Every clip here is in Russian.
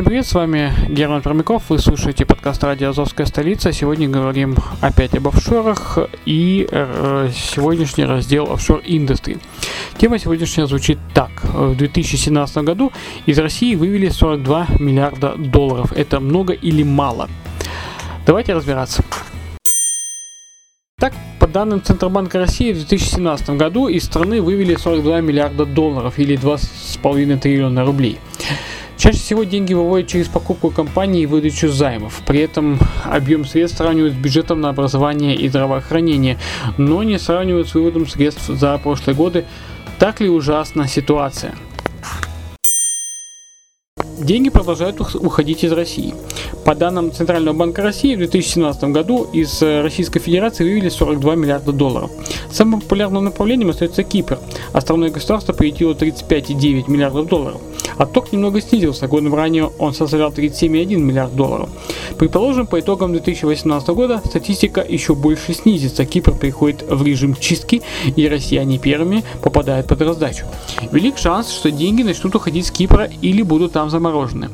Всем привет, с вами Герман Промяков, вы слушаете подкаст «Радио Азовская столица». Сегодня говорим опять об офшорах и э, сегодняшний раздел офшор индустрии. Тема сегодняшняя звучит так. В 2017 году из России вывели 42 миллиарда долларов. Это много или мало? Давайте разбираться. Так, по данным Центробанка России, в 2017 году из страны вывели 42 миллиарда долларов или 2,5 триллиона рублей. Чаще всего деньги выводят через покупку компаний и выдачу займов. При этом объем средств сравнивают с бюджетом на образование и здравоохранение, но не сравнивают с выводом средств за прошлые годы. Так ли ужасна ситуация? Деньги продолжают ух- уходить из России. По данным Центрального банка России, в 2017 году из э, Российской Федерации вывели 42 миллиарда долларов. Самым популярным направлением остается Кипр. Островное государство приютило 35,9 миллиардов долларов. Отток немного снизился, годом ранее он составлял 37,1 миллиард долларов. Предположим, по итогам 2018 года статистика еще больше снизится. Кипр переходит в режим чистки, и россияне первыми попадают под раздачу. Велик шанс, что деньги начнут уходить с Кипра или будут там заморожены.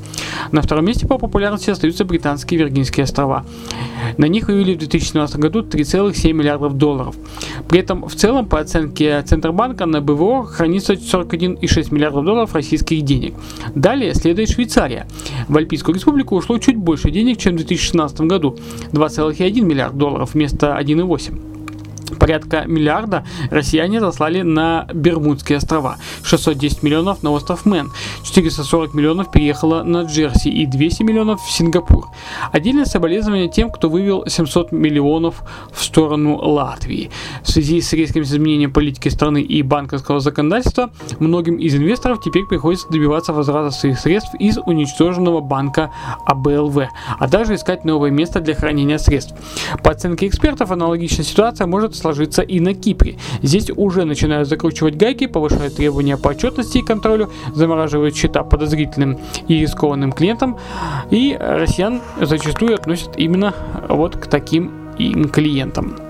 На втором месте по популярности остаются британские Виргинские острова. На них вывели в 2017 году 3,7 миллиардов долларов. При этом в целом, по оценке Центробанка, на БВО хранится 41,6 миллиардов долларов российских денег. Далее следует Швейцария. В Альпийскую республику ушло чуть больше денег, чем в 2016 году – 2,1 миллиард долларов вместо 1,8. Порядка миллиарда россияне заслали на Бермудские острова, 610 миллионов на остров Мэн, 440 миллионов переехало на Джерси и 200 миллионов в Сингапур. Отдельное соболезнование тем, кто вывел 700 миллионов в сторону Латвии. В связи с резким изменением политики страны и банковского законодательства, многим из инвесторов теперь приходится добиваться возврата своих средств из уничтоженного банка АБЛВ, а также искать новое место для хранения средств. По оценке экспертов, аналогичная ситуация может сложиться и на Кипре. Здесь уже начинают закручивать гайки, повышают требования по отчетности и контролю, замораживают счета подозрительным и рискованным клиентам, и россиян зачастую относят именно вот к таким им клиентам.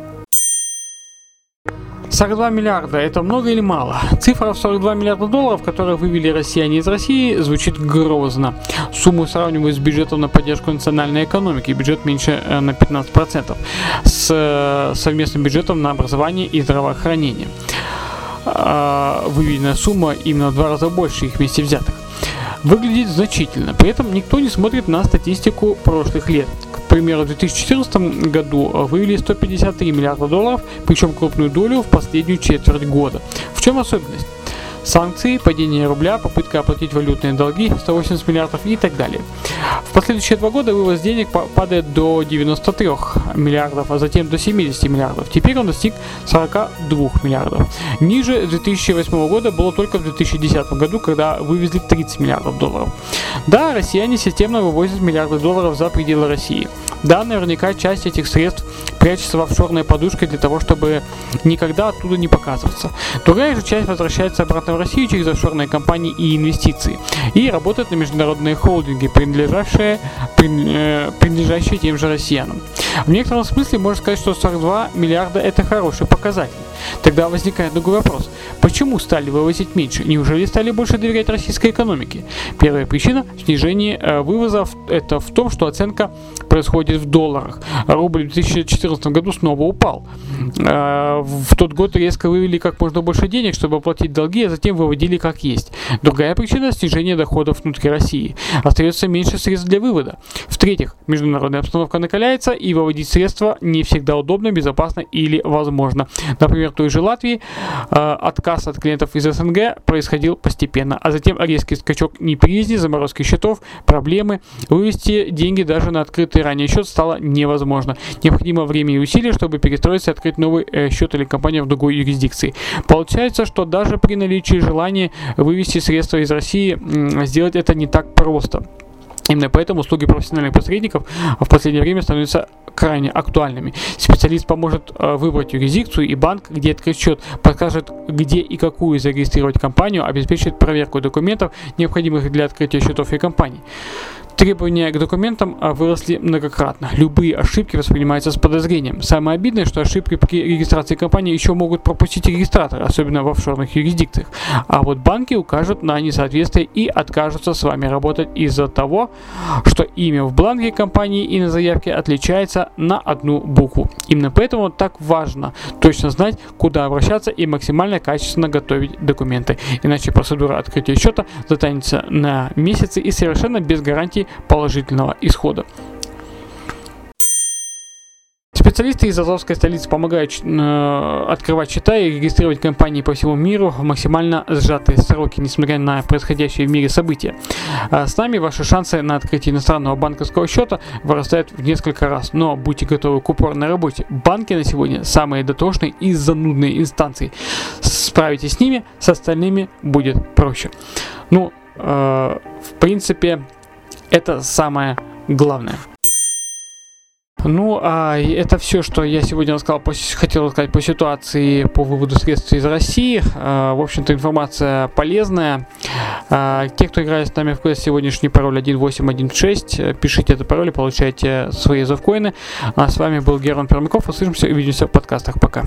42 миллиарда – это много или мало? Цифра в 42 миллиарда долларов, которые вывели россияне из России, звучит грозно. Сумму сравнивают с бюджетом на поддержку национальной экономики. Бюджет меньше э, на 15%. С э, совместным бюджетом на образование и здравоохранение. А, Выведенная сумма именно в два раза больше их вместе взятых выглядит значительно. При этом никто не смотрит на статистику прошлых лет. Примеру, в 2014 году вывели 153 миллиарда долларов, причем крупную долю в последнюю четверть года. В чем особенность? Санкции, падение рубля, попытка оплатить валютные долги 180 миллиардов и так далее. В последующие два года вывоз денег па- падает до 93 миллиардов, а затем до 70 миллиардов. Теперь он достиг 42 миллиардов. Ниже 2008 года было только в 2010 году, когда вывезли 30 миллиардов долларов. Да, россияне системно вывозят миллиарды долларов за пределы России. Да, наверняка часть этих средств прячется в офшорной подушке для того, чтобы никогда оттуда не показываться. Другая же часть возвращается обратно в Россию через офшорные компании и инвестиции и работает на международные холдинги, принадлежавшие, прин- э, принадлежащие тем же россиянам. В некотором смысле можно сказать, что 42 миллиарда это хороший показатель. Тогда возникает другой вопрос. Почему стали вывозить меньше? Неужели стали больше доверять российской экономике? Первая причина снижения э, вывозов это в том, что оценка происходит в долларах. Рубль в 2014 году снова упал. Э, В тот год резко вывели как можно больше денег, чтобы оплатить долги, а затем выводили как есть. Другая причина – снижение доходов внутри России. Остается меньше средств для вывода. В-третьих, международная обстановка накаляется, и выводить средства не всегда удобно, безопасно или возможно. Например, в той же Латвии э, отказ от клиентов из СНГ происходил постепенно, а затем резкий скачок неприязни, заморозки счетов, проблемы. Вывести деньги даже на открытый ранее счет стало невозможно. Необходимо время и усилия, чтобы перестроиться и открыть новый э, счет или компанию в другой юрисдикции. Получается, что даже при наличии желания вывести средства из России, сделать это не так просто. Именно поэтому услуги профессиональных посредников в последнее время становятся крайне актуальными. Специалист поможет э, выбрать юрисдикцию и банк, где открыть счет, подскажет, где и какую зарегистрировать компанию, обеспечит проверку документов, необходимых для открытия счетов и компаний. Требования к документам а, выросли многократно. Любые ошибки воспринимаются с подозрением. Самое обидное, что ошибки при регистрации компании еще могут пропустить регистратор, особенно в офшорных юрисдикциях. А вот банки укажут на несоответствие и откажутся с вами работать из-за того, что имя в бланке компании и на заявке отличается на одну букву. Именно поэтому так важно точно знать, куда обращаться и максимально качественно готовить документы. Иначе процедура открытия счета затянется на месяцы и совершенно без гарантии положительного исхода. Специалисты из Азовской столицы помогают э, открывать счета и регистрировать компании по всему миру в максимально сжатые сроки, несмотря на происходящие в мире события. А с нами ваши шансы на открытие иностранного банковского счета вырастают в несколько раз. Но будьте готовы к упорной работе. Банки на сегодня самые дотошные и занудные инстанции. Справитесь с ними, с остальными будет проще. Ну, э, в принципе, это самое главное. Ну, а это все, что я сегодня рассказал, по, хотел сказать по ситуации по выводу средств из России. А, в общем-то, информация полезная. А, те, кто играет с нами в квест, сегодняшний пароль 1816, пишите этот пароль и получайте свои завкоины. А с вами был Герман Пермяков. Услышимся и увидимся в подкастах. Пока.